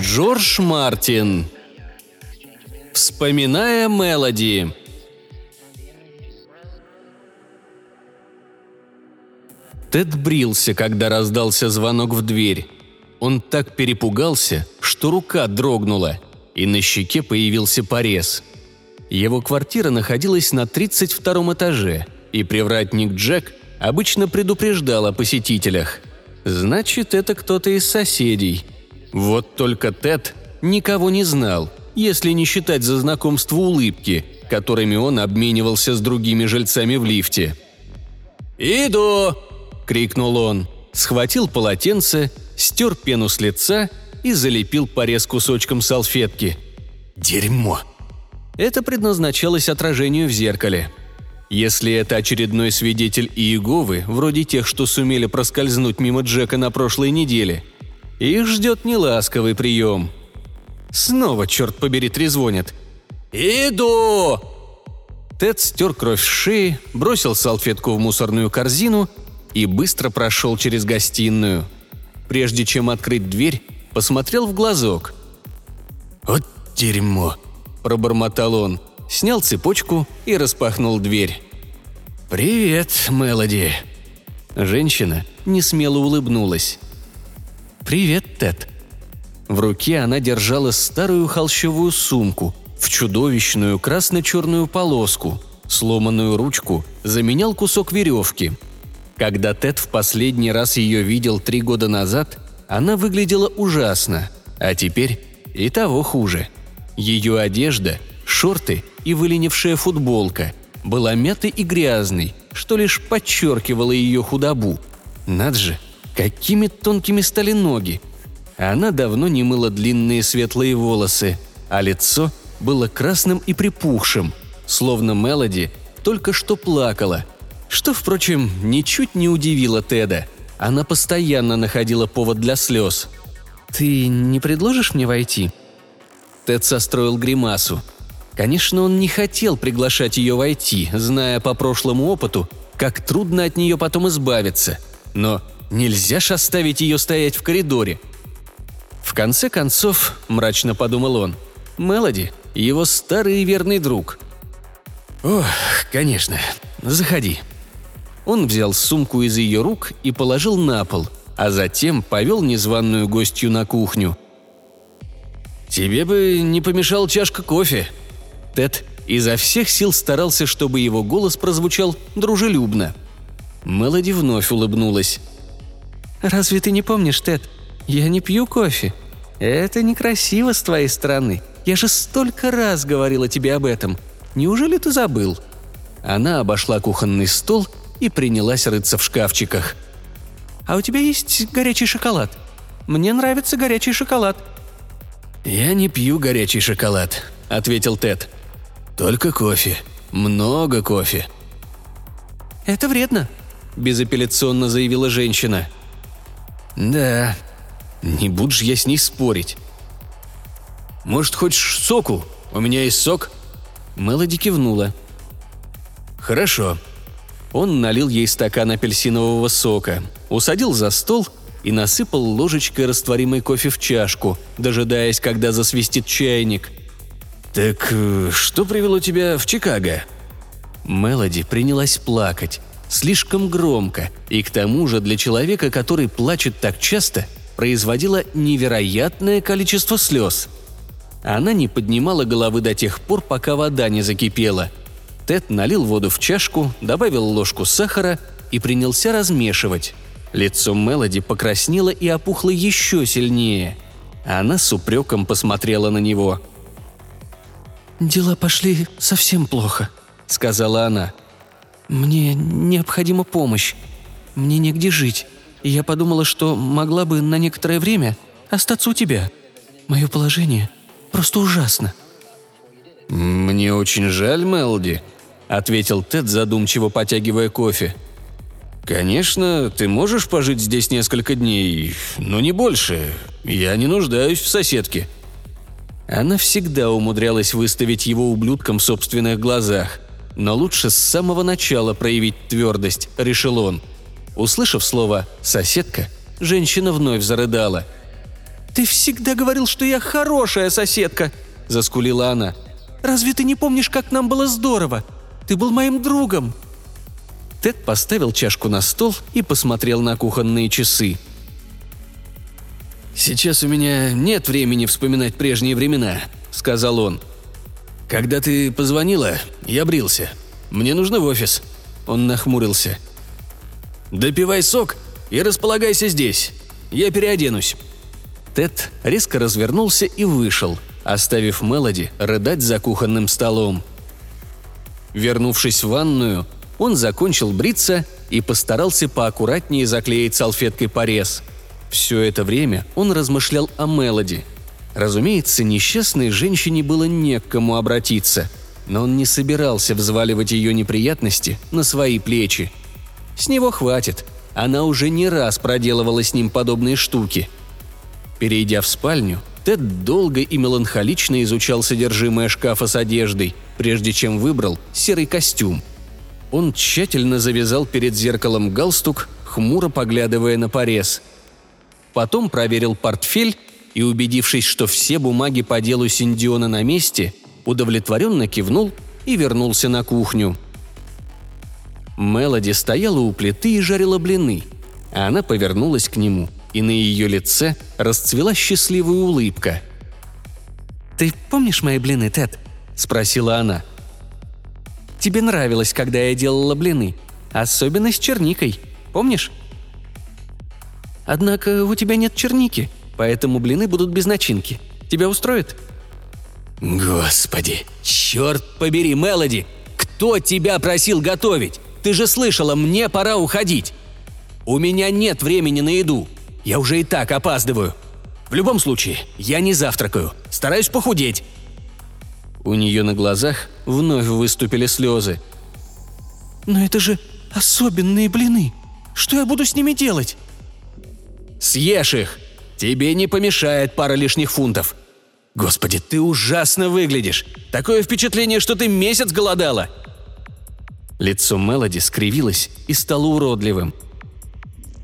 Джордж Мартин. Вспоминая мелоди. Тед брился, когда раздался звонок в дверь. Он так перепугался, что рука дрогнула, и на щеке появился порез. Его квартира находилась на 32 этаже, и привратник Джек обычно предупреждал о посетителях. Значит, это кто-то из соседей. Вот только Тед никого не знал, если не считать за знакомство улыбки, которыми он обменивался с другими жильцами в лифте. «Иду!» – крикнул он. Схватил полотенце, стер пену с лица и залепил порез кусочком салфетки. «Дерьмо!» Это предназначалось отражению в зеркале. Если это очередной свидетель Иеговы, вроде тех, что сумели проскользнуть мимо Джека на прошлой неделе, их ждет неласковый прием. Снова, черт побери, трезвонят. «Иду!» Тед стер кровь с шеи, бросил салфетку в мусорную корзину и быстро прошел через гостиную. Прежде чем открыть дверь, посмотрел в глазок. «Вот дерьмо!» – пробормотал он, снял цепочку и распахнул дверь. «Привет, Мелоди!» Женщина несмело улыбнулась. «Привет, Тед!» В руке она держала старую холщовую сумку в чудовищную красно-черную полоску. Сломанную ручку заменял кусок веревки – когда Тед в последний раз ее видел три года назад, она выглядела ужасно, а теперь и того хуже. Ее одежда, шорты и выленившая футболка была мятой и грязной, что лишь подчеркивало ее худобу. Над же, какими тонкими стали ноги. Она давно не мыла длинные светлые волосы, а лицо было красным и припухшим, словно Мелоди только что плакала – что, впрочем, ничуть не удивило Теда. Она постоянно находила повод для слез. «Ты не предложишь мне войти?» Тед состроил гримасу. Конечно, он не хотел приглашать ее войти, зная по прошлому опыту, как трудно от нее потом избавиться. Но нельзя ж оставить ее стоять в коридоре. В конце концов, мрачно подумал он, Мелоди – его старый и верный друг. «Ох, конечно, заходи», он взял сумку из ее рук и положил на пол, а затем повел незваную гостью на кухню. «Тебе бы не помешал чашка кофе». Тед изо всех сил старался, чтобы его голос прозвучал дружелюбно. Мелоди вновь улыбнулась. «Разве ты не помнишь, Тед? Я не пью кофе. Это некрасиво с твоей стороны. Я же столько раз говорила тебе об этом. Неужели ты забыл?» Она обошла кухонный стол и принялась рыться в шкафчиках. «А у тебя есть горячий шоколад? Мне нравится горячий шоколад». «Я не пью горячий шоколад», — ответил Тед. «Только кофе. Много кофе». «Это вредно», — безапелляционно заявила женщина. «Да, не буду же я с ней спорить». «Может, хочешь соку? У меня есть сок?» Мелоди кивнула. «Хорошо», он налил ей стакан апельсинового сока, усадил за стол и насыпал ложечкой растворимый кофе в чашку, дожидаясь, когда засвистит чайник. «Так э, что привело тебя в Чикаго?» Мелоди принялась плакать, слишком громко, и к тому же для человека, который плачет так часто, производила невероятное количество слез. Она не поднимала головы до тех пор, пока вода не закипела – Тед налил воду в чашку, добавил ложку сахара и принялся размешивать. Лицо Мелоди покраснело и опухло еще сильнее. Она с упреком посмотрела на него. «Дела пошли совсем плохо», — сказала она. «Мне необходима помощь. Мне негде жить. И я подумала, что могла бы на некоторое время остаться у тебя. Мое положение просто ужасно». «Мне очень жаль, Мелди», — ответил Тед, задумчиво потягивая кофе. «Конечно, ты можешь пожить здесь несколько дней, но не больше. Я не нуждаюсь в соседке». Она всегда умудрялась выставить его ублюдком в собственных глазах. Но лучше с самого начала проявить твердость, решил он. Услышав слово «соседка», женщина вновь зарыдала. «Ты всегда говорил, что я хорошая соседка!» – заскулила она. «Разве ты не помнишь, как нам было здорово? Ты был моим другом!» Тед поставил чашку на стол и посмотрел на кухонные часы. «Сейчас у меня нет времени вспоминать прежние времена», — сказал он. «Когда ты позвонила, я брился. Мне нужно в офис». Он нахмурился. «Допивай сок и располагайся здесь. Я переоденусь». Тед резко развернулся и вышел, оставив Мелоди рыдать за кухонным столом. Вернувшись в ванную, он закончил бриться и постарался поаккуратнее заклеить салфеткой порез. Все это время он размышлял о Мелоди. Разумеется, несчастной женщине было не к кому обратиться, но он не собирался взваливать ее неприятности на свои плечи. С него хватит, она уже не раз проделывала с ним подобные штуки – Перейдя в спальню, Тед долго и меланхолично изучал содержимое шкафа с одеждой, прежде чем выбрал серый костюм. Он тщательно завязал перед зеркалом галстук, хмуро поглядывая на порез. Потом проверил портфель и, убедившись, что все бумаги по делу Синдиона на месте, удовлетворенно кивнул и вернулся на кухню. Мелоди стояла у плиты и жарила блины, а она повернулась к нему – и на ее лице расцвела счастливая улыбка. «Ты помнишь мои блины, Тед?» – спросила она. «Тебе нравилось, когда я делала блины, особенно с черникой, помнишь?» «Однако у тебя нет черники, поэтому блины будут без начинки. Тебя устроит?» «Господи, черт побери, Мелоди! Кто тебя просил готовить? Ты же слышала, мне пора уходить!» «У меня нет времени на еду. Я уже и так опаздываю. В любом случае, я не завтракаю. Стараюсь похудеть». У нее на глазах вновь выступили слезы. «Но это же особенные блины. Что я буду с ними делать?» «Съешь их. Тебе не помешает пара лишних фунтов. Господи, ты ужасно выглядишь. Такое впечатление, что ты месяц голодала». Лицо Мелоди скривилось и стало уродливым.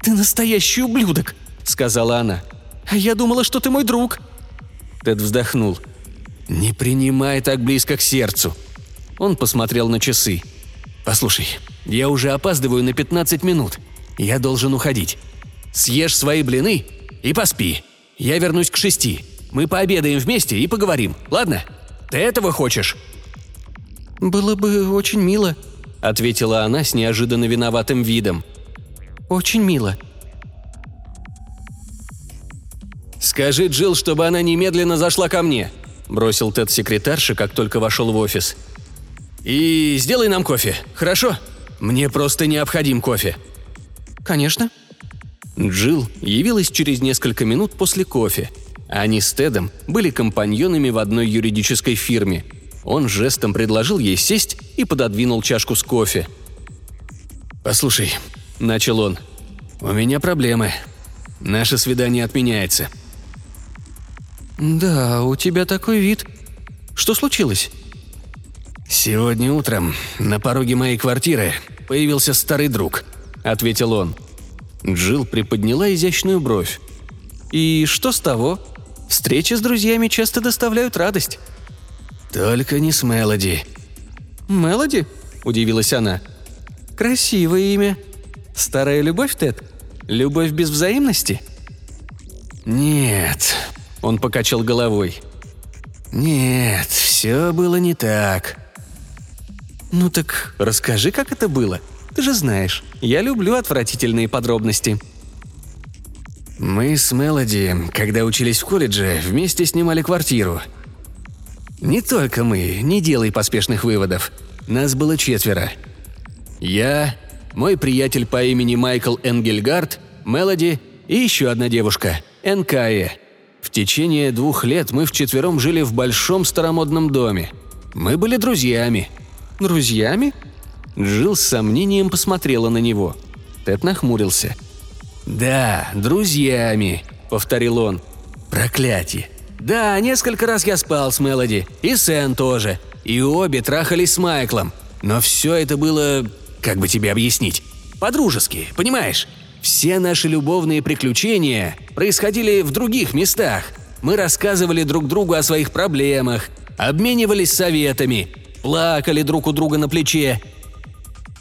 «Ты настоящий ублюдок!» сказала она. «А я думала, что ты мой друг». Тед вздохнул. «Не принимай так близко к сердцу». Он посмотрел на часы. «Послушай, я уже опаздываю на 15 минут. Я должен уходить. Съешь свои блины и поспи. Я вернусь к шести. Мы пообедаем вместе и поговорим, ладно? Ты этого хочешь?» «Было бы очень мило», — ответила она с неожиданно виноватым видом. «Очень мило», «Скажи Джилл, чтобы она немедленно зашла ко мне», – бросил Тед секретарше, как только вошел в офис. «И сделай нам кофе, хорошо? Мне просто необходим кофе». «Конечно». Джилл явилась через несколько минут после кофе. Они с Тедом были компаньонами в одной юридической фирме. Он жестом предложил ей сесть и пододвинул чашку с кофе. «Послушай», – начал он, – «у меня проблемы. Наше свидание отменяется. «Да, у тебя такой вид. Что случилось?» «Сегодня утром на пороге моей квартиры появился старый друг», — ответил он. Джилл приподняла изящную бровь. «И что с того? Встречи с друзьями часто доставляют радость». «Только не с Мелоди». «Мелоди?» – удивилась она. «Красивое имя. Старая любовь, Тед? Любовь без взаимности?» «Нет», он покачал головой. «Нет, все было не так». «Ну так расскажи, как это было. Ты же знаешь, я люблю отвратительные подробности». Мы с Мелоди, когда учились в колледже, вместе снимали квартиру. Не только мы, не делай поспешных выводов. Нас было четверо. Я, мой приятель по имени Майкл Энгельгард, Мелоди и еще одна девушка, Энкае – в течение двух лет мы вчетвером жили в большом старомодном доме. Мы были друзьями». «Друзьями?» Джилл с сомнением посмотрела на него. Тед нахмурился. «Да, друзьями», — повторил он. «Проклятие. Да, несколько раз я спал с Мелоди. И Сэн тоже. И обе трахались с Майклом. Но все это было... Как бы тебе объяснить? По-дружески, понимаешь? Все наши любовные приключения происходили в других местах. Мы рассказывали друг другу о своих проблемах, обменивались советами, плакали друг у друга на плече.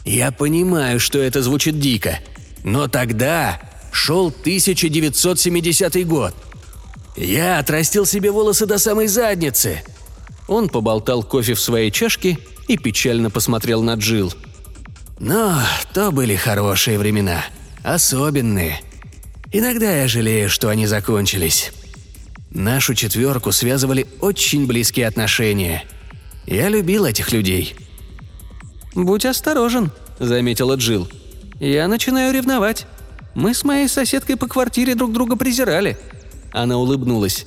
Я понимаю, что это звучит дико, но тогда шел 1970 год. Я отрастил себе волосы до самой задницы. Он поболтал кофе в своей чашке и печально посмотрел на Джил. Но то были хорошие времена. Особенные. Иногда я жалею, что они закончились. Нашу четверку связывали очень близкие отношения. Я любил этих людей. «Будь осторожен», — заметила Джил. «Я начинаю ревновать. Мы с моей соседкой по квартире друг друга презирали». Она улыбнулась.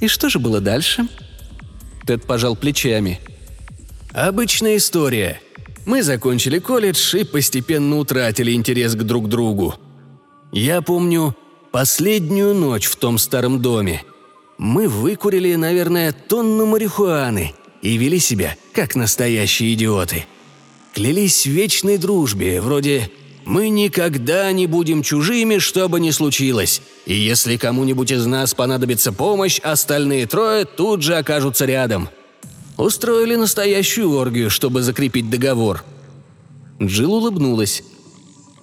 «И что же было дальше?» Тед пожал плечами. «Обычная история. Мы закончили колледж и постепенно утратили интерес к друг другу. Я помню последнюю ночь в том старом доме. Мы выкурили, наверное, тонну марихуаны и вели себя, как настоящие идиоты. Клялись в вечной дружбе, вроде «Мы никогда не будем чужими, что бы ни случилось, и если кому-нибудь из нас понадобится помощь, остальные трое тут же окажутся рядом». Устроили настоящую оргию, чтобы закрепить договор. Джилл улыбнулась.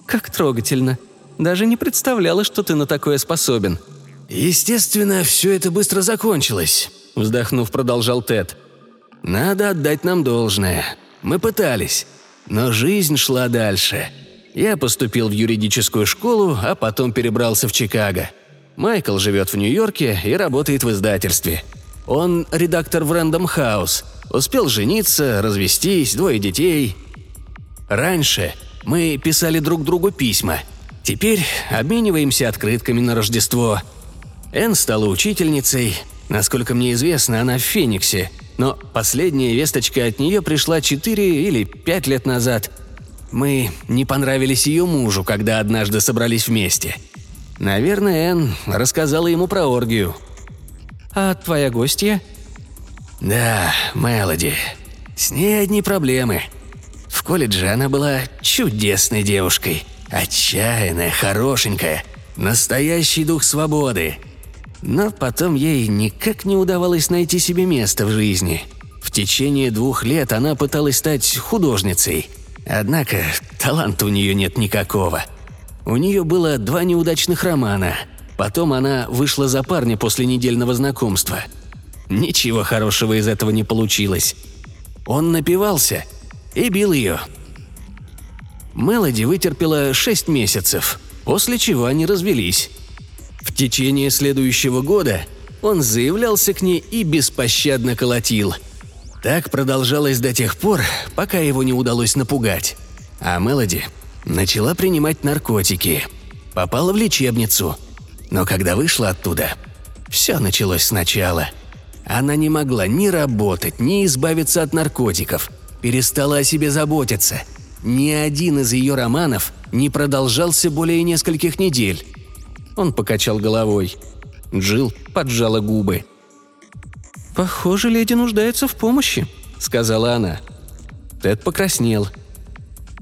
«Как трогательно. Даже не представляла, что ты на такое способен». «Естественно, все это быстро закончилось», — вздохнув, продолжал Тед. «Надо отдать нам должное. Мы пытались. Но жизнь шла дальше. Я поступил в юридическую школу, а потом перебрался в Чикаго. Майкл живет в Нью-Йорке и работает в издательстве. Он редактор в Random House. Успел жениться, развестись, двое детей. Раньше мы писали друг другу письма. Теперь обмениваемся открытками на Рождество. Энн стала учительницей. Насколько мне известно, она в Фениксе. Но последняя весточка от нее пришла 4 или 5 лет назад. Мы не понравились ее мужу, когда однажды собрались вместе. Наверное, Энн рассказала ему про оргию – «А твоя гостья?» «Да, Мелоди. С ней одни проблемы. В колледже она была чудесной девушкой. Отчаянная, хорошенькая. Настоящий дух свободы. Но потом ей никак не удавалось найти себе место в жизни. В течение двух лет она пыталась стать художницей. Однако таланта у нее нет никакого. У нее было два неудачных романа – Потом она вышла за парня после недельного знакомства. Ничего хорошего из этого не получилось. Он напивался и бил ее. Мелоди вытерпела шесть месяцев, после чего они развелись. В течение следующего года он заявлялся к ней и беспощадно колотил. Так продолжалось до тех пор, пока его не удалось напугать. А Мелоди начала принимать наркотики. Попала в лечебницу – но когда вышла оттуда, все началось сначала. Она не могла ни работать, ни избавиться от наркотиков, перестала о себе заботиться. Ни один из ее романов не продолжался более нескольких недель. Он покачал головой. Джилл поджала губы. «Похоже, леди нуждается в помощи», — сказала она. Тед покраснел.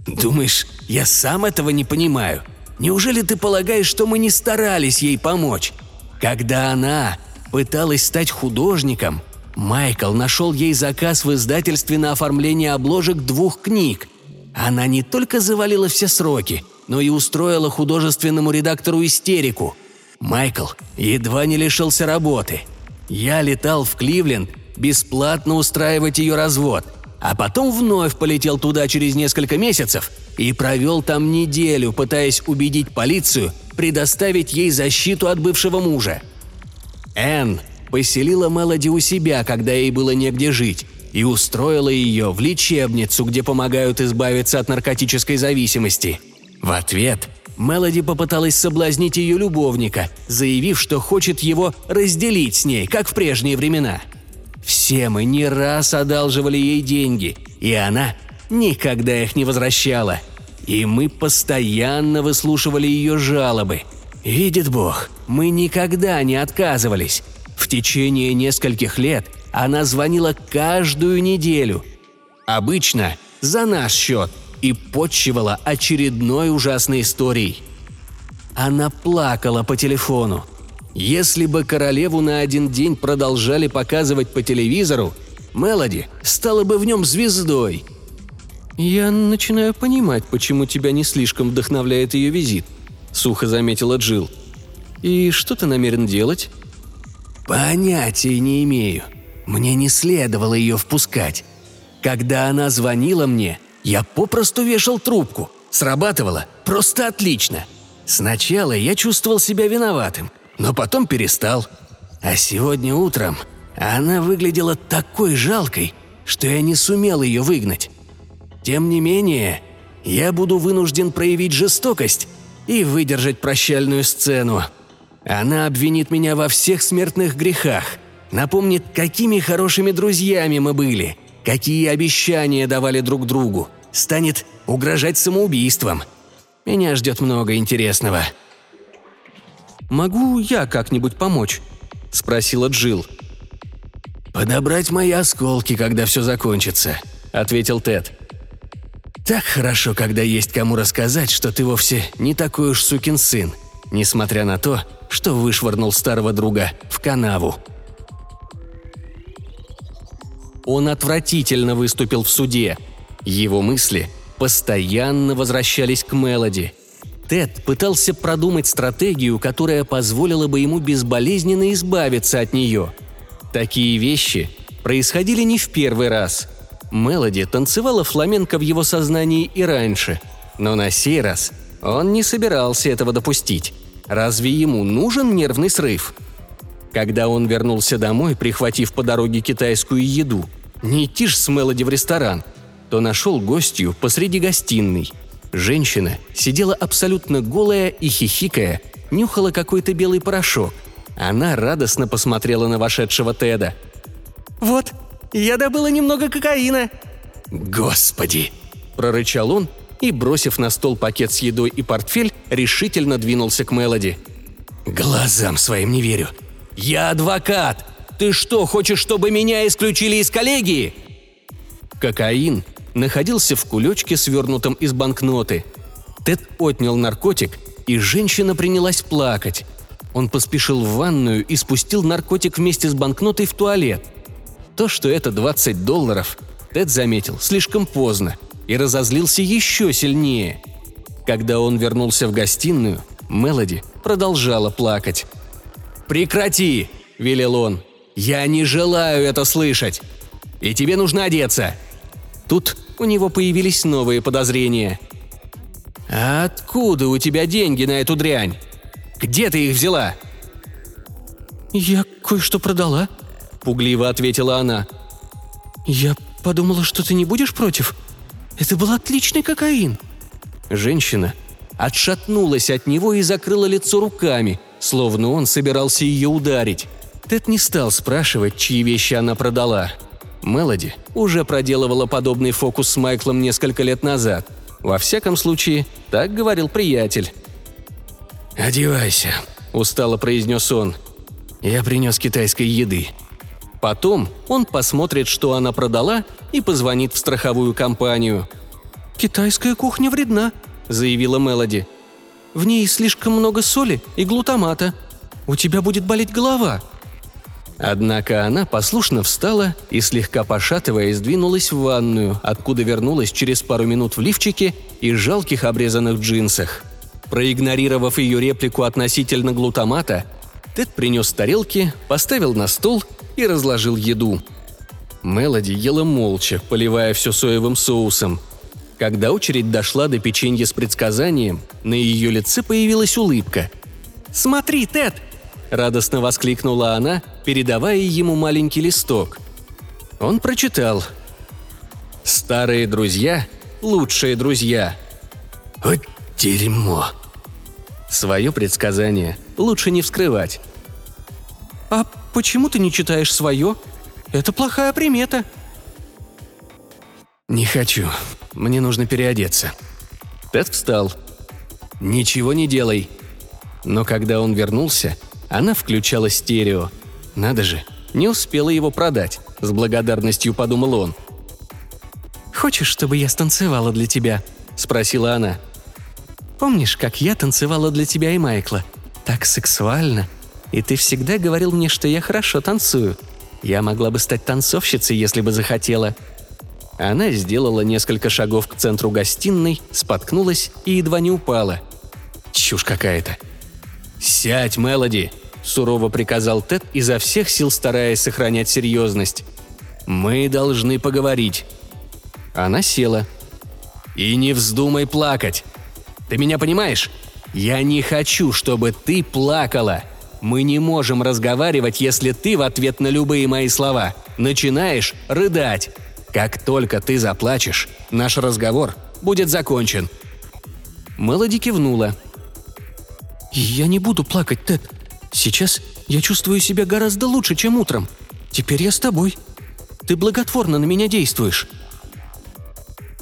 «Думаешь, я сам этого не понимаю?» Неужели ты полагаешь, что мы не старались ей помочь? Когда она пыталась стать художником, Майкл нашел ей заказ в издательстве на оформление обложек двух книг. Она не только завалила все сроки, но и устроила художественному редактору истерику. Майкл едва не лишился работы. Я летал в Кливленд бесплатно устраивать ее развод, а потом вновь полетел туда через несколько месяцев – и провел там неделю, пытаясь убедить полицию предоставить ей защиту от бывшего мужа. Энн поселила Мелоди у себя, когда ей было негде жить, и устроила ее в лечебницу, где помогают избавиться от наркотической зависимости. В ответ Мелоди попыталась соблазнить ее любовника, заявив, что хочет его разделить с ней, как в прежние времена. Все мы не раз одалживали ей деньги, и она никогда их не возвращала. И мы постоянно выслушивали ее жалобы. Видит Бог, мы никогда не отказывались. В течение нескольких лет она звонила каждую неделю. Обычно за наш счет и подчивала очередной ужасной историей. Она плакала по телефону. Если бы королеву на один день продолжали показывать по телевизору, Мелоди стала бы в нем звездой. «Я начинаю понимать, почему тебя не слишком вдохновляет ее визит», — сухо заметила Джилл. «И что ты намерен делать?» «Понятия не имею. Мне не следовало ее впускать. Когда она звонила мне, я попросту вешал трубку. Срабатывало просто отлично. Сначала я чувствовал себя виноватым, но потом перестал. А сегодня утром она выглядела такой жалкой, что я не сумел ее выгнать. Тем не менее, я буду вынужден проявить жестокость и выдержать прощальную сцену. Она обвинит меня во всех смертных грехах, напомнит, какими хорошими друзьями мы были, какие обещания давали друг другу, станет угрожать самоубийством. Меня ждет много интересного. «Могу я как-нибудь помочь?» – спросила Джилл. «Подобрать мои осколки, когда все закончится», – ответил Тед. «Так хорошо, когда есть кому рассказать, что ты вовсе не такой уж сукин сын, несмотря на то, что вышвырнул старого друга в канаву». Он отвратительно выступил в суде. Его мысли постоянно возвращались к Мелоди. Тед пытался продумать стратегию, которая позволила бы ему безболезненно избавиться от нее. Такие вещи происходили не в первый раз. Мелоди танцевала фламенко в его сознании и раньше, но на сей раз он не собирался этого допустить. Разве ему нужен нервный срыв? Когда он вернулся домой, прихватив по дороге китайскую еду, не идти ж с Мелоди в ресторан, то нашел гостью посреди гостиной. Женщина сидела абсолютно голая и хихикая, нюхала какой-то белый порошок. Она радостно посмотрела на вошедшего Теда. «Вот, я добыла немного кокаина!» «Господи!» – прорычал он и, бросив на стол пакет с едой и портфель, решительно двинулся к Мелоди. «Глазам своим не верю. Я адвокат! Ты что, хочешь, чтобы меня исключили из коллегии?» Кокаин находился в кулечке, свернутом из банкноты. Тед отнял наркотик, и женщина принялась плакать. Он поспешил в ванную и спустил наркотик вместе с банкнотой в туалет. То, что это 20 долларов, Тед заметил слишком поздно – и разозлился еще сильнее. Когда он вернулся в гостиную, Мелоди продолжала плакать. «Прекрати!» – велел он. «Я не желаю это слышать! И тебе нужно одеться!» Тут у него появились новые подозрения. «А откуда у тебя деньги на эту дрянь? Где ты их взяла?» «Я кое-что продала», – пугливо ответила она. «Я подумала, что ты не будешь против?» Это был отличный кокаин!» Женщина отшатнулась от него и закрыла лицо руками, словно он собирался ее ударить. Тед не стал спрашивать, чьи вещи она продала. Мелоди уже проделывала подобный фокус с Майклом несколько лет назад. Во всяком случае, так говорил приятель. «Одевайся», – устало произнес он. «Я принес китайской еды». Потом он посмотрит, что она продала, и позвонит в страховую компанию. «Китайская кухня вредна», — заявила Мелоди. «В ней слишком много соли и глутамата. У тебя будет болеть голова». Однако она послушно встала и, слегка пошатываясь, двинулась в ванную, откуда вернулась через пару минут в лифчике и жалких обрезанных джинсах. Проигнорировав ее реплику относительно глутамата, Тед принес тарелки, поставил на стол и разложил еду. Мелоди ела молча, поливая все соевым соусом. Когда очередь дошла до печенья с предсказанием, на ее лице появилась улыбка. «Смотри, Тед!» – радостно воскликнула она, передавая ему маленький листок. Он прочитал. «Старые друзья – лучшие друзья». «Вот дерьмо!» Свое предсказание лучше не вскрывать. «А почему ты не читаешь свое? Это плохая примета». «Не хочу. Мне нужно переодеться». Тед встал. «Ничего не делай». Но когда он вернулся, она включала стерео. Надо же, не успела его продать, с благодарностью подумал он. «Хочешь, чтобы я станцевала для тебя?» – спросила она. Помнишь, как я танцевала для тебя и Майкла? Так сексуально. И ты всегда говорил мне, что я хорошо танцую. Я могла бы стать танцовщицей, если бы захотела». Она сделала несколько шагов к центру гостиной, споткнулась и едва не упала. Чушь какая-то. «Сядь, Мелоди!» – сурово приказал Тед, изо всех сил стараясь сохранять серьезность. «Мы должны поговорить». Она села. «И не вздумай плакать. Ты меня понимаешь? Я не хочу, чтобы ты плакала. Мы не можем разговаривать, если ты в ответ на любые мои слова начинаешь рыдать. Как только ты заплачешь, наш разговор будет закончен». Мелоди кивнула. «Я не буду плакать, Тед. Сейчас я чувствую себя гораздо лучше, чем утром. Теперь я с тобой. Ты благотворно на меня действуешь».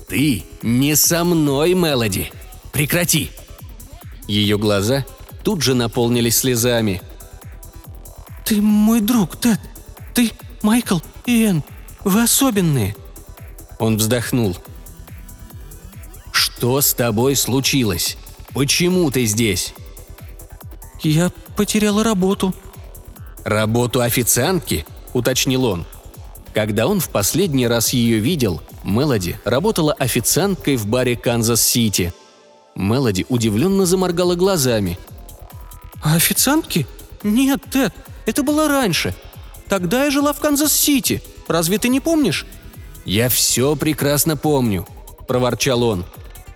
«Ты не со мной, Мелоди. Прекрати!» Ее глаза тут же наполнились слезами. «Ты мой друг, Тед. Ты Майкл и Энн. Вы особенные». Он вздохнул. «Что с тобой случилось? Почему ты здесь?» «Я потеряла работу». «Работу официантки?» – уточнил он. Когда он в последний раз ее видел, Мелоди работала официанткой в баре Канзас-Сити. Мелоди удивленно заморгала глазами. «А официантки? Нет, Тед, это было раньше. Тогда я жила в Канзас-Сити. Разве ты не помнишь?» «Я все прекрасно помню», – проворчал он.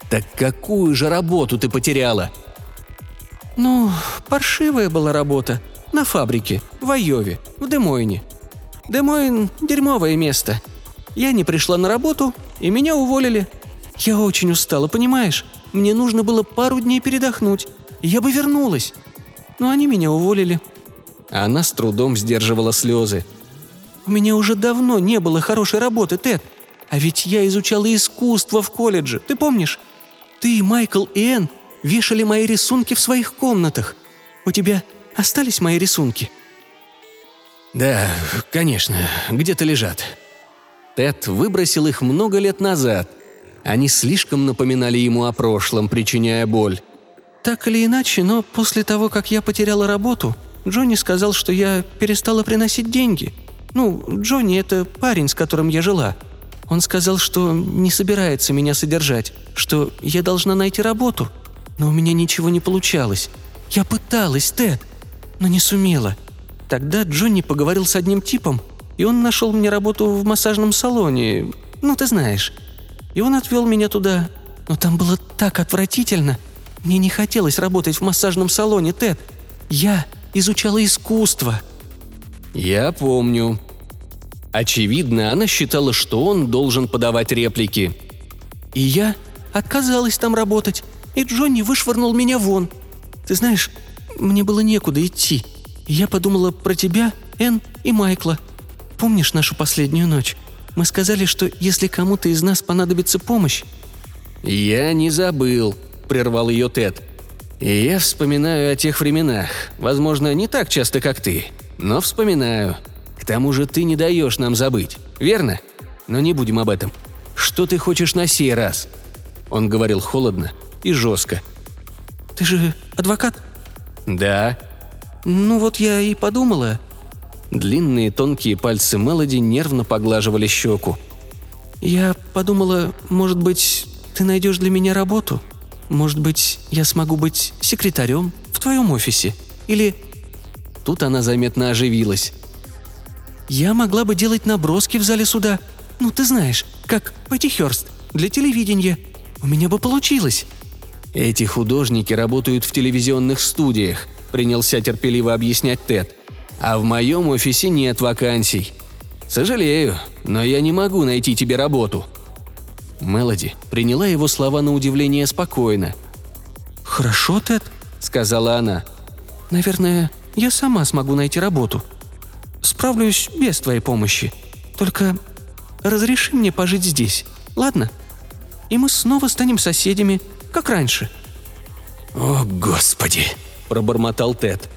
«Так какую же работу ты потеряла?» «Ну, паршивая была работа. На фабрике, в Айове, в Демойне. Демойн – дерьмовое место. Я не пришла на работу, и меня уволили. Я очень устала, понимаешь? Мне нужно было пару дней передохнуть. Я бы вернулась. Но они меня уволили». Она с трудом сдерживала слезы. «У меня уже давно не было хорошей работы, Тед. А ведь я изучала искусство в колледже, ты помнишь? Ты, Майкл и Энн вешали мои рисунки в своих комнатах. У тебя остались мои рисунки?» «Да, конечно, где-то лежат». Тед выбросил их много лет назад. Они слишком напоминали ему о прошлом, причиняя боль. «Так или иначе, но после того, как я потеряла работу, Джонни сказал, что я перестала приносить деньги. Ну, Джонни – это парень, с которым я жила. Он сказал, что не собирается меня содержать, что я должна найти работу – но у меня ничего не получалось. Я пыталась, Тед, но не сумела. Тогда Джонни поговорил с одним типом, и он нашел мне работу в массажном салоне. Ну, ты знаешь. И он отвел меня туда. Но там было так отвратительно. Мне не хотелось работать в массажном салоне, Тед. Я изучала искусство. Я помню. Очевидно, она считала, что он должен подавать реплики. И я отказалась там работать и Джонни вышвырнул меня вон. Ты знаешь, мне было некуда идти. я подумала про тебя, Энн и Майкла. Помнишь нашу последнюю ночь? Мы сказали, что если кому-то из нас понадобится помощь...» «Я не забыл», — прервал ее Тед. «И я вспоминаю о тех временах. Возможно, не так часто, как ты, но вспоминаю. К тому же ты не даешь нам забыть, верно? Но не будем об этом. Что ты хочешь на сей раз?» Он говорил холодно, и жестко. «Ты же адвокат?» «Да». «Ну вот я и подумала». Длинные тонкие пальцы Мелоди нервно поглаживали щеку. «Я подумала, может быть, ты найдешь для меня работу? Может быть, я смогу быть секретарем в твоем офисе? Или...» Тут она заметно оживилась. «Я могла бы делать наброски в зале суда. Ну, ты знаешь, как Пэтти Хёрст, для телевидения. У меня бы получилось». «Эти художники работают в телевизионных студиях», – принялся терпеливо объяснять Тед. «А в моем офисе нет вакансий. Сожалею, но я не могу найти тебе работу». Мелоди приняла его слова на удивление спокойно. «Хорошо, Тед», – сказала она. «Наверное, я сама смогу найти работу. Справлюсь без твоей помощи. Только разреши мне пожить здесь, ладно? И мы снова станем соседями, как раньше». «О, Господи!» – пробормотал Тед.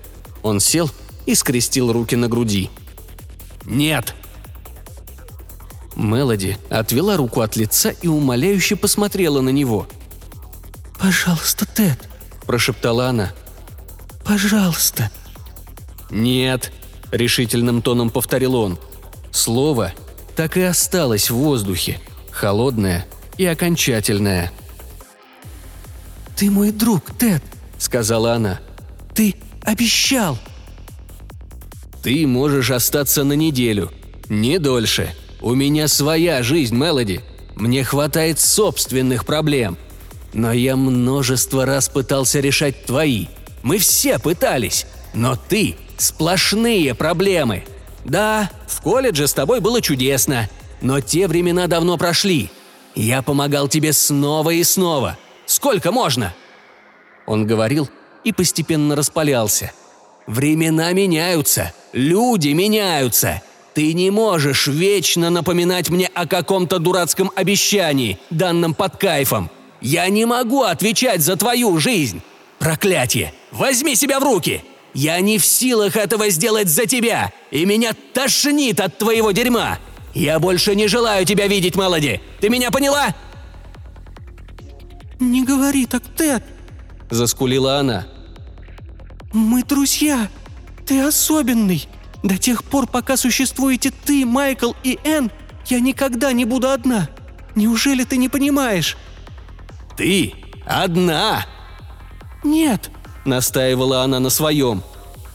Он сел и скрестил руки на груди. «Нет!» Мелоди отвела руку от лица и умоляюще посмотрела на него. «Пожалуйста, Тед», – прошептала она. «Пожалуйста». «Нет», – решительным тоном повторил он. Слово так и осталось в воздухе, холодное и окончательное. «Ты мой друг, Тед», – сказала она. «Ты обещал!» «Ты можешь остаться на неделю. Не дольше. У меня своя жизнь, Мелоди. Мне хватает собственных проблем. Но я множество раз пытался решать твои. Мы все пытались. Но ты – сплошные проблемы. Да, в колледже с тобой было чудесно. Но те времена давно прошли. Я помогал тебе снова и снова. Сколько можно?» Он говорил и постепенно распалялся. «Времена меняются, люди меняются. Ты не можешь вечно напоминать мне о каком-то дурацком обещании, данном под кайфом. Я не могу отвечать за твою жизнь. Проклятие! Возьми себя в руки! Я не в силах этого сделать за тебя, и меня тошнит от твоего дерьма. Я больше не желаю тебя видеть, Мелоди. Ты меня поняла?» «Не говори так, Тед!» – заскулила она. «Мы друзья. Ты особенный. До тех пор, пока существуете ты, Майкл и Энн, я никогда не буду одна. Неужели ты не понимаешь?» «Ты одна?» «Нет», – настаивала она на своем.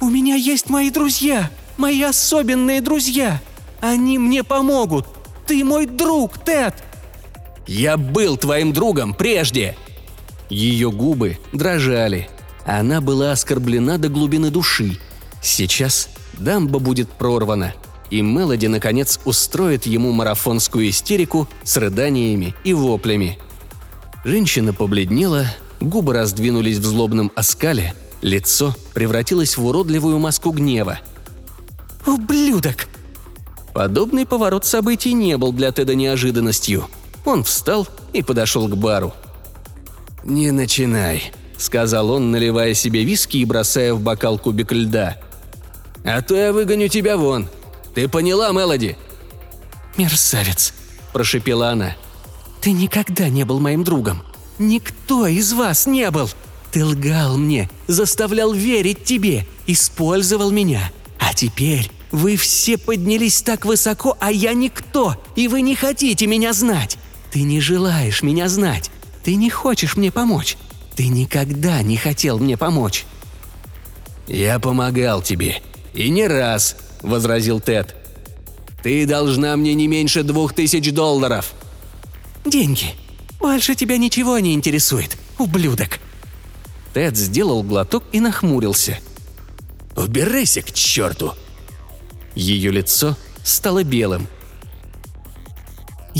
«У меня есть мои друзья, мои особенные друзья. Они мне помогут. Ты мой друг, Тед!» «Я был твоим другом прежде!» Ее губы дрожали. Она была оскорблена до глубины души. Сейчас дамба будет прорвана, и Мелоди, наконец, устроит ему марафонскую истерику с рыданиями и воплями. Женщина побледнела, губы раздвинулись в злобном оскале, лицо превратилось в уродливую маску гнева. «Ублюдок!» Подобный поворот событий не был для Теда неожиданностью. Он встал и подошел к бару. «Не начинай», — сказал он, наливая себе виски и бросая в бокал кубик льда. «А то я выгоню тебя вон. Ты поняла, Мелоди?» «Мерзавец», — прошепела она. «Ты никогда не был моим другом. Никто из вас не был. Ты лгал мне, заставлял верить тебе, использовал меня. А теперь вы все поднялись так высоко, а я никто, и вы не хотите меня знать. Ты не желаешь меня знать. Ты не хочешь мне помочь. Ты никогда не хотел мне помочь». «Я помогал тебе. И не раз», — возразил Тед. «Ты должна мне не меньше двух тысяч долларов». «Деньги. Больше тебя ничего не интересует, ублюдок». Тед сделал глоток и нахмурился. «Убирайся к черту!» Ее лицо стало белым.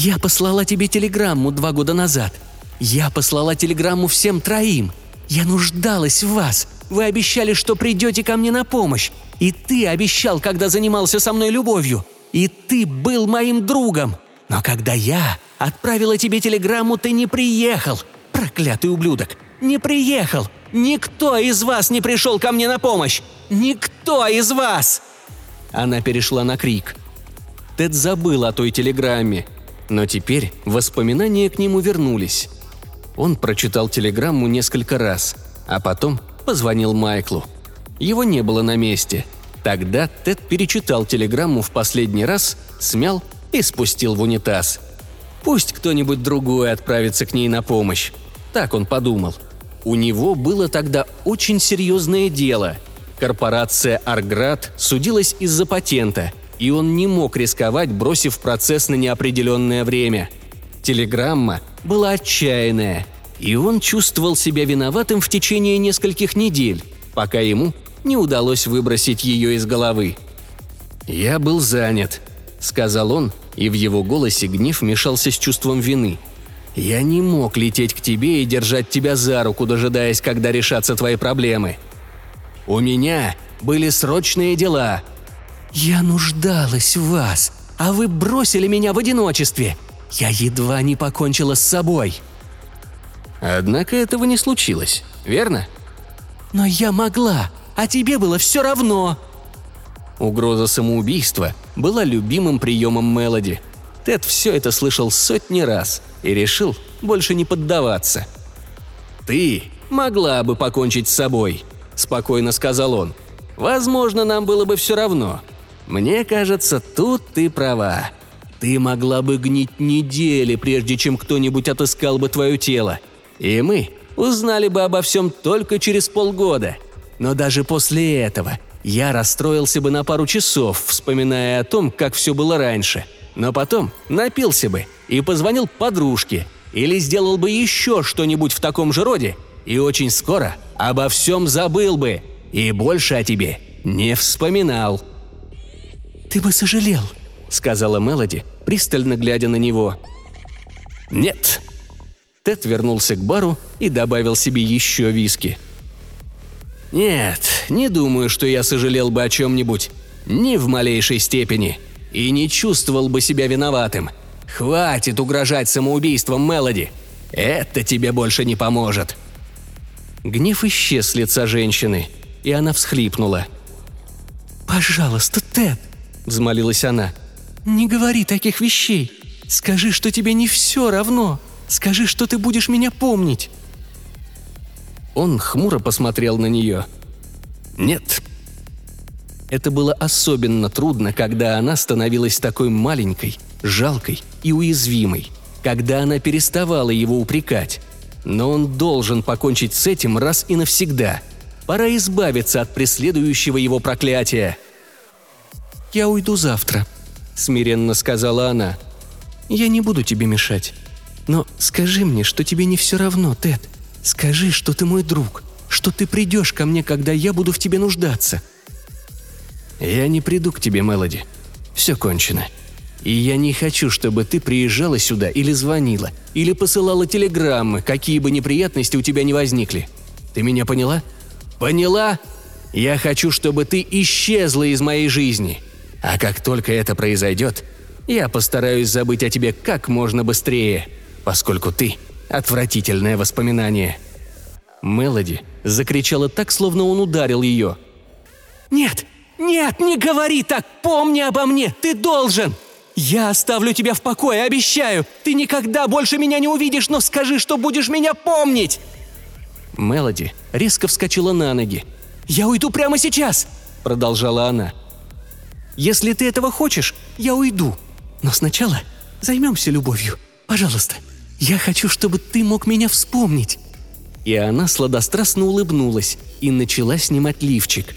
«Я послала тебе телеграмму два года назад. Я послала телеграмму всем троим. Я нуждалась в вас. Вы обещали, что придете ко мне на помощь. И ты обещал, когда занимался со мной любовью. И ты был моим другом. Но когда я отправила тебе телеграмму, ты не приехал. Проклятый ублюдок. Не приехал. Никто из вас не пришел ко мне на помощь. Никто из вас!» Она перешла на крик. Тед забыл о той телеграмме, но теперь воспоминания к нему вернулись. Он прочитал телеграмму несколько раз, а потом позвонил Майклу. Его не было на месте. Тогда Тед перечитал телеграмму в последний раз, смял и спустил в унитаз. Пусть кто-нибудь другой отправится к ней на помощь. Так он подумал. У него было тогда очень серьезное дело – Корпорация «Арград» судилась из-за патента, и он не мог рисковать, бросив процесс на неопределенное время. Телеграмма была отчаянная, и он чувствовал себя виноватым в течение нескольких недель, пока ему не удалось выбросить ее из головы. «Я был занят», — сказал он, и в его голосе гнев мешался с чувством вины. «Я не мог лететь к тебе и держать тебя за руку, дожидаясь, когда решатся твои проблемы. У меня были срочные дела. Я нуждалась в вас, а вы бросили меня в одиночестве. Я едва не покончила с собой. Однако этого не случилось, верно? Но я могла, а тебе было все равно. Угроза самоубийства была любимым приемом Мелоди. Тед все это слышал сотни раз и решил больше не поддаваться. Ты могла бы покончить с собой», – спокойно сказал он. «Возможно, нам было бы все равно. Мне кажется, тут ты права. Ты могла бы гнить недели, прежде чем кто-нибудь отыскал бы твое тело. И мы узнали бы обо всем только через полгода. Но даже после этого я расстроился бы на пару часов, вспоминая о том, как все было раньше. Но потом напился бы и позвонил подружке – или сделал бы еще что-нибудь в таком же роде, и очень скоро обо всем забыл бы и больше о тебе не вспоминал. «Ты бы сожалел», — сказала Мелоди, пристально глядя на него. «Нет». Тед вернулся к бару и добавил себе еще виски. «Нет, не думаю, что я сожалел бы о чем-нибудь. Ни в малейшей степени. И не чувствовал бы себя виноватым. Хватит угрожать самоубийством, Мелоди. Это тебе больше не поможет». Гнев исчез с лица женщины, и она всхлипнула. «Пожалуйста, Тед», — взмолилась она, — «не говори таких вещей. Скажи, что тебе не все равно. Скажи, что ты будешь меня помнить». Он хмуро посмотрел на нее. «Нет». Это было особенно трудно, когда она становилась такой маленькой, жалкой и уязвимой, когда она переставала его упрекать. Но он должен покончить с этим раз и навсегда. Пора избавиться от преследующего его проклятия. «Я уйду завтра», — смиренно сказала она. «Я не буду тебе мешать. Но скажи мне, что тебе не все равно, Тед. Скажи, что ты мой друг, что ты придешь ко мне, когда я буду в тебе нуждаться». «Я не приду к тебе, Мелоди. Все кончено. И я не хочу, чтобы ты приезжала сюда или звонила, или посылала телеграммы, какие бы неприятности у тебя не возникли. Ты меня поняла? Поняла? Я хочу, чтобы ты исчезла из моей жизни. А как только это произойдет, я постараюсь забыть о тебе как можно быстрее, поскольку ты – отвратительное воспоминание». Мелоди закричала так, словно он ударил ее. «Нет, нет, не говори так! Помни обо мне! Ты должен!» «Я оставлю тебя в покое, обещаю! Ты никогда больше меня не увидишь, но скажи, что будешь меня помнить!» Мелоди резко вскочила на ноги. «Я уйду прямо сейчас!» – продолжала она. «Если ты этого хочешь, я уйду. Но сначала займемся любовью. Пожалуйста, я хочу, чтобы ты мог меня вспомнить». И она сладострастно улыбнулась и начала снимать лифчик.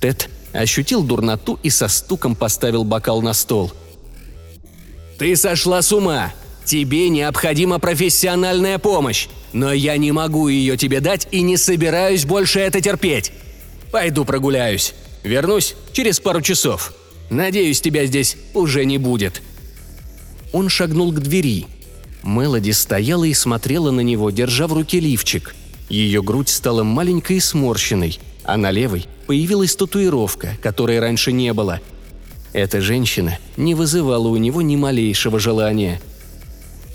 Тед ощутил дурноту и со стуком поставил бокал на стол – «Ты сошла с ума! Тебе необходима профессиональная помощь, но я не могу ее тебе дать и не собираюсь больше это терпеть. Пойду прогуляюсь. Вернусь через пару часов. Надеюсь, тебя здесь уже не будет». Он шагнул к двери. Мелоди стояла и смотрела на него, держа в руке лифчик. Ее грудь стала маленькой и сморщенной, а на левой появилась татуировка, которой раньше не было – эта женщина не вызывала у него ни малейшего желания.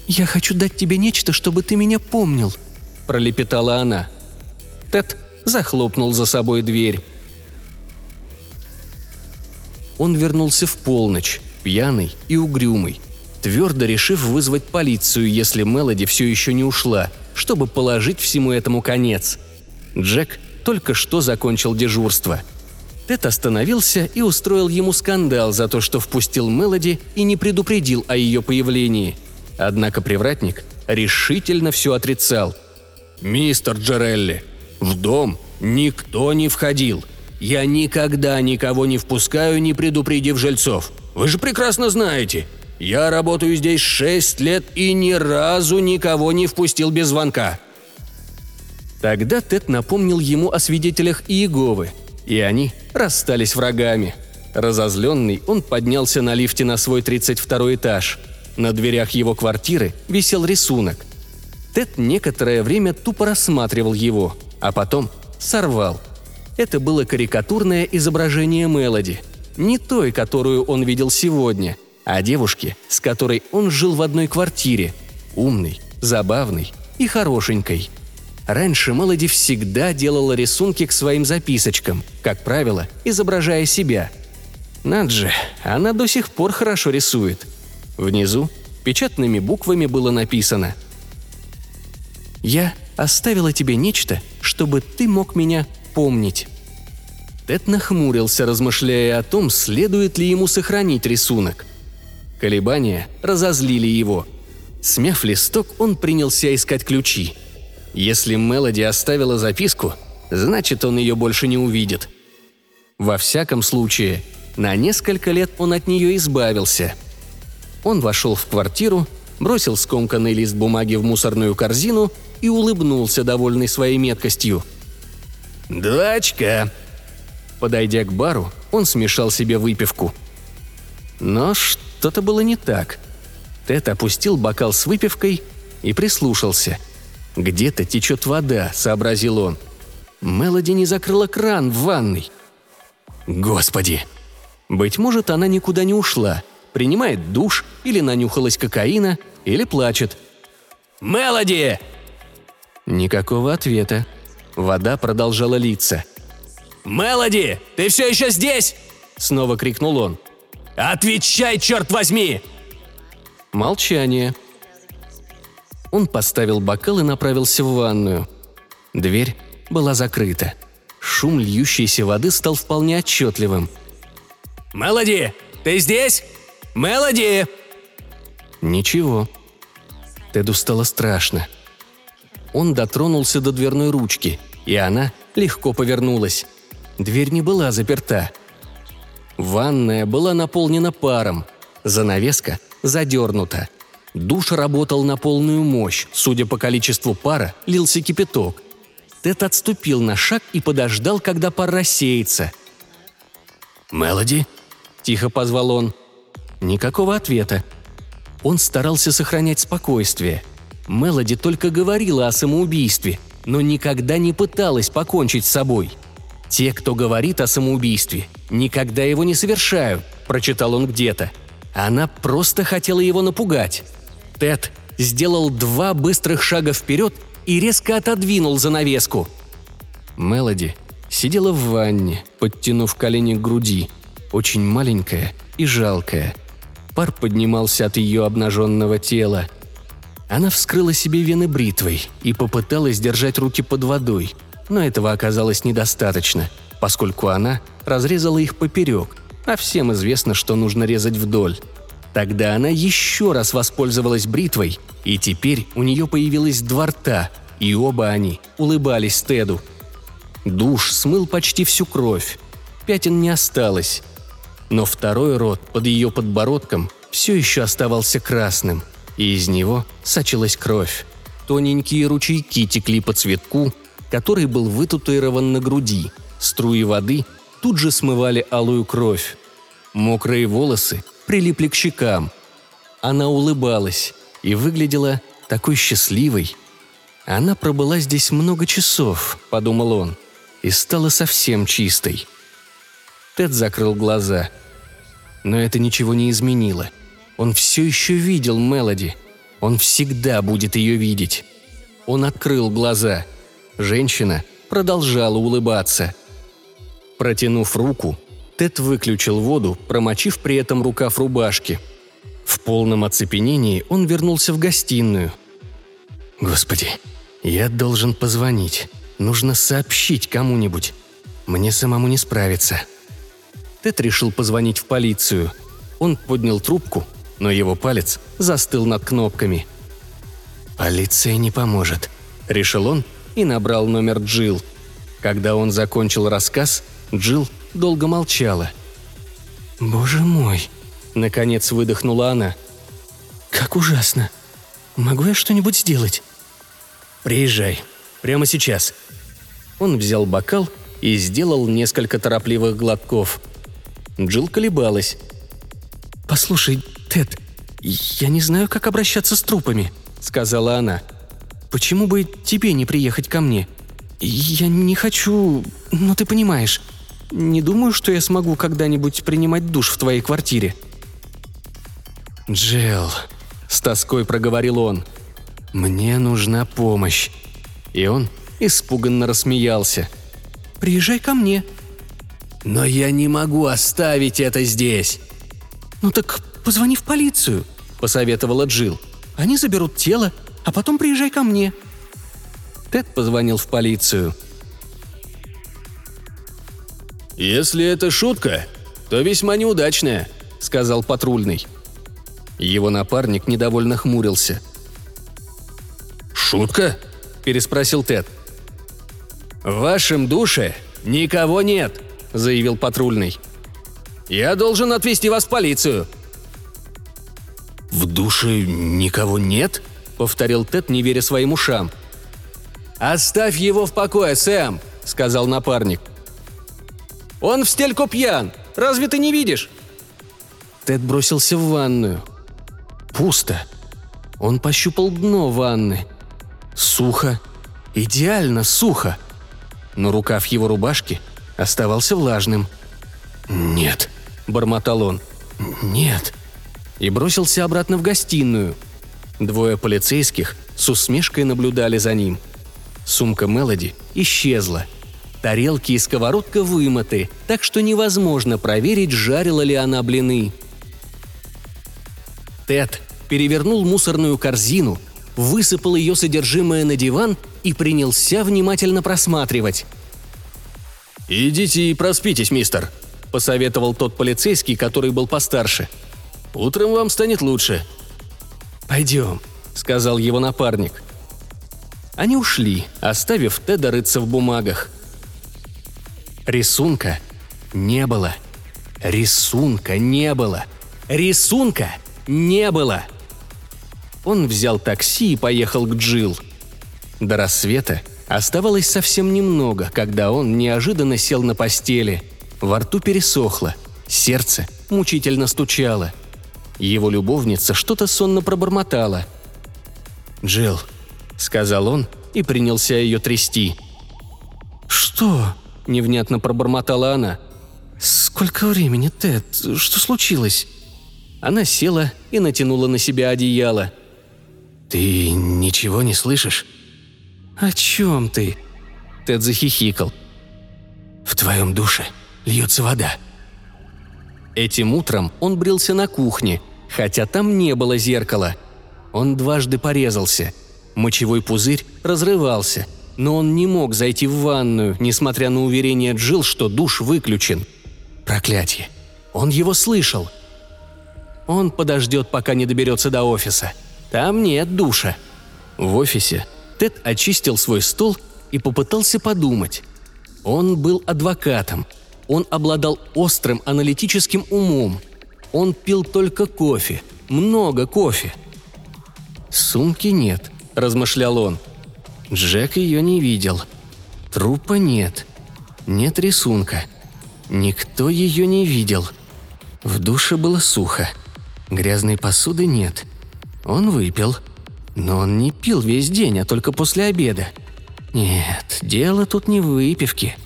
«Я хочу дать тебе нечто, чтобы ты меня помнил», – пролепетала она. Тед захлопнул за собой дверь. Он вернулся в полночь, пьяный и угрюмый, твердо решив вызвать полицию, если Мелоди все еще не ушла, чтобы положить всему этому конец. Джек только что закончил дежурство – Тед остановился и устроил ему скандал за то, что впустил Мелоди и не предупредил о ее появлении. Однако привратник решительно все отрицал. «Мистер Джерелли, в дом никто не входил. Я никогда никого не впускаю, не предупредив жильцов. Вы же прекрасно знаете. Я работаю здесь шесть лет и ни разу никого не впустил без звонка». Тогда Тед напомнил ему о свидетелях Иеговы – и они расстались врагами. Разозленный, он поднялся на лифте на свой 32 этаж. На дверях его квартиры висел рисунок. Тед некоторое время тупо рассматривал его, а потом сорвал. Это было карикатурное изображение Мелоди. Не той, которую он видел сегодня, а девушки, с которой он жил в одной квартире. Умной, забавной и хорошенькой – Раньше Мелоди всегда делала рисунки к своим записочкам, как правило, изображая себя. Над она до сих пор хорошо рисует. Внизу печатными буквами было написано «Я оставила тебе нечто, чтобы ты мог меня помнить». Тед нахмурился, размышляя о том, следует ли ему сохранить рисунок. Колебания разозлили его. Смяв листок, он принялся искать ключи. Если Мелоди оставила записку, значит, он ее больше не увидит. Во всяком случае, на несколько лет он от нее избавился. Он вошел в квартиру, бросил скомканный лист бумаги в мусорную корзину и улыбнулся, довольный своей меткостью. «Два очка!» Подойдя к бару, он смешал себе выпивку. Но что-то было не так. Тед опустил бокал с выпивкой и прислушался. «Где-то течет вода», — сообразил он. Мелоди не закрыла кран в ванной. «Господи!» Быть может, она никуда не ушла, принимает душ или нанюхалась кокаина, или плачет. «Мелоди!» Никакого ответа. Вода продолжала литься. «Мелоди, ты все еще здесь?» Снова крикнул он. «Отвечай, черт возьми!» Молчание. Он поставил бокал и направился в ванную. Дверь была закрыта. Шум льющейся воды стал вполне отчетливым. «Мелоди, ты здесь? Мелоди!» Ничего. Теду стало страшно. Он дотронулся до дверной ручки, и она легко повернулась. Дверь не была заперта. Ванная была наполнена паром. Занавеска задернута. Душ работал на полную мощь. Судя по количеству пара, лился кипяток. Тед отступил на шаг и подождал, когда пар рассеется. «Мелоди?» – тихо позвал он. Никакого ответа. Он старался сохранять спокойствие. Мелоди только говорила о самоубийстве, но никогда не пыталась покончить с собой. «Те, кто говорит о самоубийстве, никогда его не совершают», – прочитал он где-то. Она просто хотела его напугать. Тед сделал два быстрых шага вперед и резко отодвинул занавеску. Мелоди сидела в ванне, подтянув колени к груди, очень маленькая и жалкая. Пар поднимался от ее обнаженного тела. Она вскрыла себе вены бритвой и попыталась держать руки под водой, но этого оказалось недостаточно, поскольку она разрезала их поперек, а всем известно, что нужно резать вдоль. Тогда она еще раз воспользовалась бритвой, и теперь у нее появилось два рта, и оба они улыбались Теду. Душ смыл почти всю кровь. Пятен не осталось. Но второй рот под ее подбородком все еще оставался красным, и из него сочилась кровь. Тоненькие ручейки текли по цветку, который был вытатуирован на груди. Струи воды тут же смывали алую кровь. Мокрые волосы прилипли к щекам. Она улыбалась и выглядела такой счастливой. Она пробыла здесь много часов, подумал он, и стала совсем чистой. Тед закрыл глаза. Но это ничего не изменило. Он все еще видел Мелоди. Он всегда будет ее видеть. Он открыл глаза. Женщина продолжала улыбаться. Протянув руку, Тед выключил воду, промочив при этом рукав рубашки. В полном оцепенении он вернулся в гостиную. «Господи, я должен позвонить. Нужно сообщить кому-нибудь. Мне самому не справиться». Тед решил позвонить в полицию. Он поднял трубку, но его палец застыл над кнопками. «Полиция не поможет», — решил он и набрал номер Джилл. Когда он закончил рассказ, Джилл долго молчала. «Боже мой!» – наконец выдохнула она. «Как ужасно! Могу я что-нибудь сделать?» «Приезжай. Прямо сейчас». Он взял бокал и сделал несколько торопливых глотков. Джилл колебалась. «Послушай, Тед, я не знаю, как обращаться с трупами», — сказала она. «Почему бы тебе не приехать ко мне? Я не хочу... Ну, ты понимаешь. Не думаю, что я смогу когда-нибудь принимать душ в твоей квартире». «Джилл», — с тоской проговорил он, — «мне нужна помощь». И он испуганно рассмеялся. «Приезжай ко мне». «Но я не могу оставить это здесь». «Ну так позвони в полицию», — посоветовала Джилл. «Они заберут тело, а потом приезжай ко мне». Тед позвонил в полицию. «Если это шутка, то весьма неудачная», — сказал патрульный. Его напарник недовольно хмурился. «Шутка?» – переспросил Тед. «В вашем душе никого нет», – заявил патрульный. «Я должен отвезти вас в полицию». «В душе никого нет?» – повторил Тед, не веря своим ушам. «Оставь его в покое, Сэм», – сказал напарник. «Он в стельку пьян. Разве ты не видишь?» Тед бросился в ванную. Пусто. Он пощупал дно ванны. Сухо. Идеально сухо. Но рукав его рубашки оставался влажным. «Нет», — бормотал он. «Нет». И бросился обратно в гостиную. Двое полицейских с усмешкой наблюдали за ним. Сумка Мелоди исчезла. Тарелки и сковородка вымыты, так что невозможно проверить, жарила ли она блины. Тед перевернул мусорную корзину, высыпал ее содержимое на диван и принялся внимательно просматривать. «Идите и проспитесь, мистер», – посоветовал тот полицейский, который был постарше. «Утром вам станет лучше». «Пойдем», – сказал его напарник. Они ушли, оставив Теда рыться в бумагах. Рисунка не было. Рисунка не было. Рисунка не было. Он взял такси и поехал к Джил. До рассвета оставалось совсем немного, когда он неожиданно сел на постели. Во рту пересохло, сердце мучительно стучало. Его любовница что-то сонно пробормотала. «Джилл», — сказал он и принялся ее трясти. «Что?» — невнятно пробормотала она. «Сколько времени, Тед? Что случилось?» Она села и натянула на себя одеяло. «Ты ничего не слышишь?» «О чем ты?» Тед захихикал. «В твоем душе льется вода». Этим утром он брился на кухне, хотя там не было зеркала. Он дважды порезался. Мочевой пузырь разрывался, но он не мог зайти в ванную, несмотря на уверение Джил, что душ выключен. Проклятие. Он его слышал. Он подождет, пока не доберется до офиса – там нет душа. В офисе Тед очистил свой стол и попытался подумать. Он был адвокатом. Он обладал острым аналитическим умом. Он пил только кофе. Много кофе. «Сумки нет», – размышлял он. Джек ее не видел. Трупа нет. Нет рисунка. Никто ее не видел. В душе было сухо. Грязной посуды нет. Он выпил. Но он не пил весь день, а только после обеда. Нет, дело тут не в выпивке.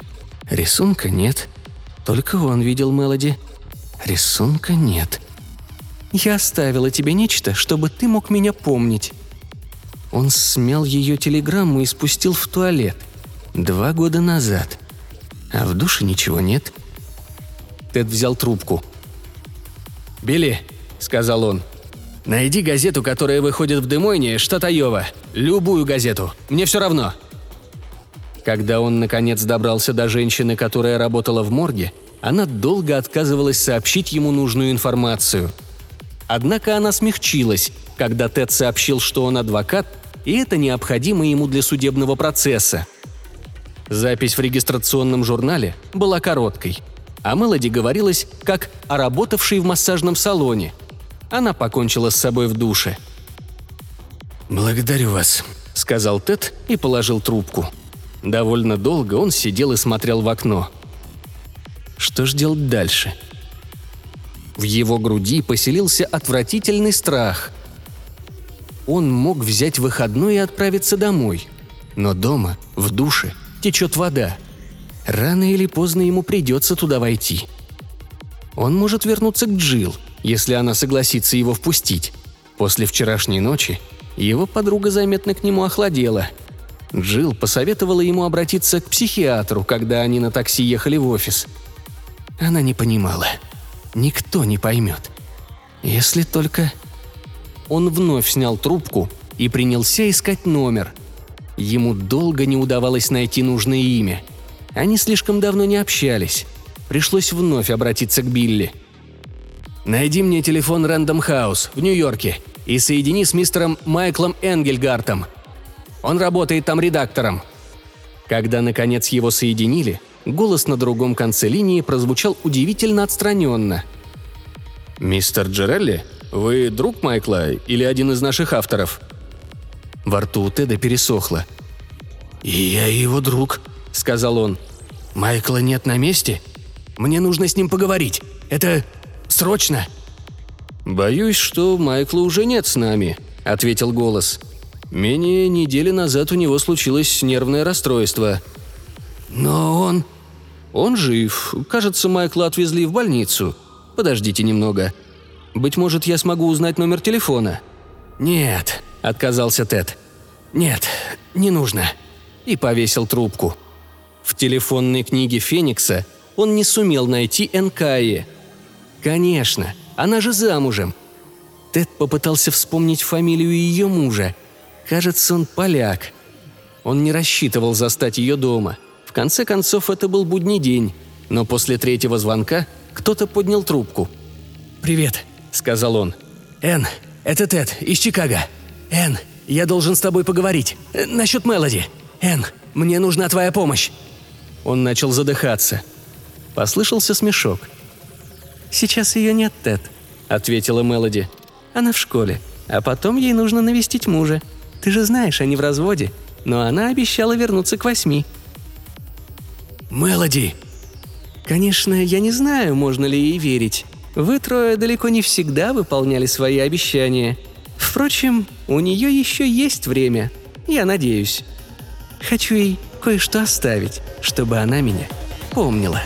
Рисунка нет. Только он видел Мелоди. Рисунка нет. Я оставила тебе нечто, чтобы ты мог меня помнить. Он смял ее телеграмму и спустил в туалет. Два года назад. А в душе ничего нет. Тед взял трубку. «Билли», — сказал он, — Найди газету, которая выходит в Демойне, штат Айова. Любую газету. Мне все равно». Когда он, наконец, добрался до женщины, которая работала в морге, она долго отказывалась сообщить ему нужную информацию. Однако она смягчилась, когда Тед сообщил, что он адвокат, и это необходимо ему для судебного процесса. Запись в регистрационном журнале была короткой. а Мелоди говорилось как о работавшей в массажном салоне – она покончила с собой в душе. «Благодарю вас», — сказал Тед и положил трубку. Довольно долго он сидел и смотрел в окно. Что ж делать дальше? В его груди поселился отвратительный страх. Он мог взять выходной и отправиться домой. Но дома, в душе, течет вода. Рано или поздно ему придется туда войти. Он может вернуться к Джилл, если она согласится его впустить. После вчерашней ночи его подруга заметно к нему охладела. Джилл посоветовала ему обратиться к психиатру, когда они на такси ехали в офис. Она не понимала. Никто не поймет. Если только... Он вновь снял трубку и принялся искать номер. Ему долго не удавалось найти нужное имя. Они слишком давно не общались. Пришлось вновь обратиться к Билли. «Найди мне телефон Рэндом Хаус в Нью-Йорке и соедини с мистером Майклом Энгельгартом. Он работает там редактором». Когда, наконец, его соединили, голос на другом конце линии прозвучал удивительно отстраненно. «Мистер Джерелли, вы друг Майкла или один из наших авторов?» Во рту у Теда пересохло. «И я его друг», — сказал он. «Майкла нет на месте? Мне нужно с ним поговорить. Это срочно!» «Боюсь, что Майкла уже нет с нами», — ответил голос. «Менее недели назад у него случилось нервное расстройство». «Но он...» «Он жив. Кажется, Майкла отвезли в больницу. Подождите немного. Быть может, я смогу узнать номер телефона». «Нет», — отказался Тед. «Нет, не нужно». И повесил трубку. В телефонной книге Феникса он не сумел найти Энкаи. Конечно, она же замужем. Тед попытался вспомнить фамилию ее мужа. Кажется, он поляк. Он не рассчитывал застать ее дома. В конце концов, это был будний день. Но после третьего звонка кто-то поднял трубку. «Привет», — сказал он. «Энн, это Тед из Чикаго. Энн, я должен с тобой поговорить. Э, насчет Мелоди. Энн, мне нужна твоя помощь». Он начал задыхаться. Послышался смешок. «Сейчас ее нет, Тед», — ответила Мелоди. «Она в школе, а потом ей нужно навестить мужа. Ты же знаешь, они в разводе, но она обещала вернуться к восьми». «Мелоди!» «Конечно, я не знаю, можно ли ей верить. Вы трое далеко не всегда выполняли свои обещания. Впрочем, у нее еще есть время, я надеюсь. Хочу ей кое-что оставить, чтобы она меня помнила».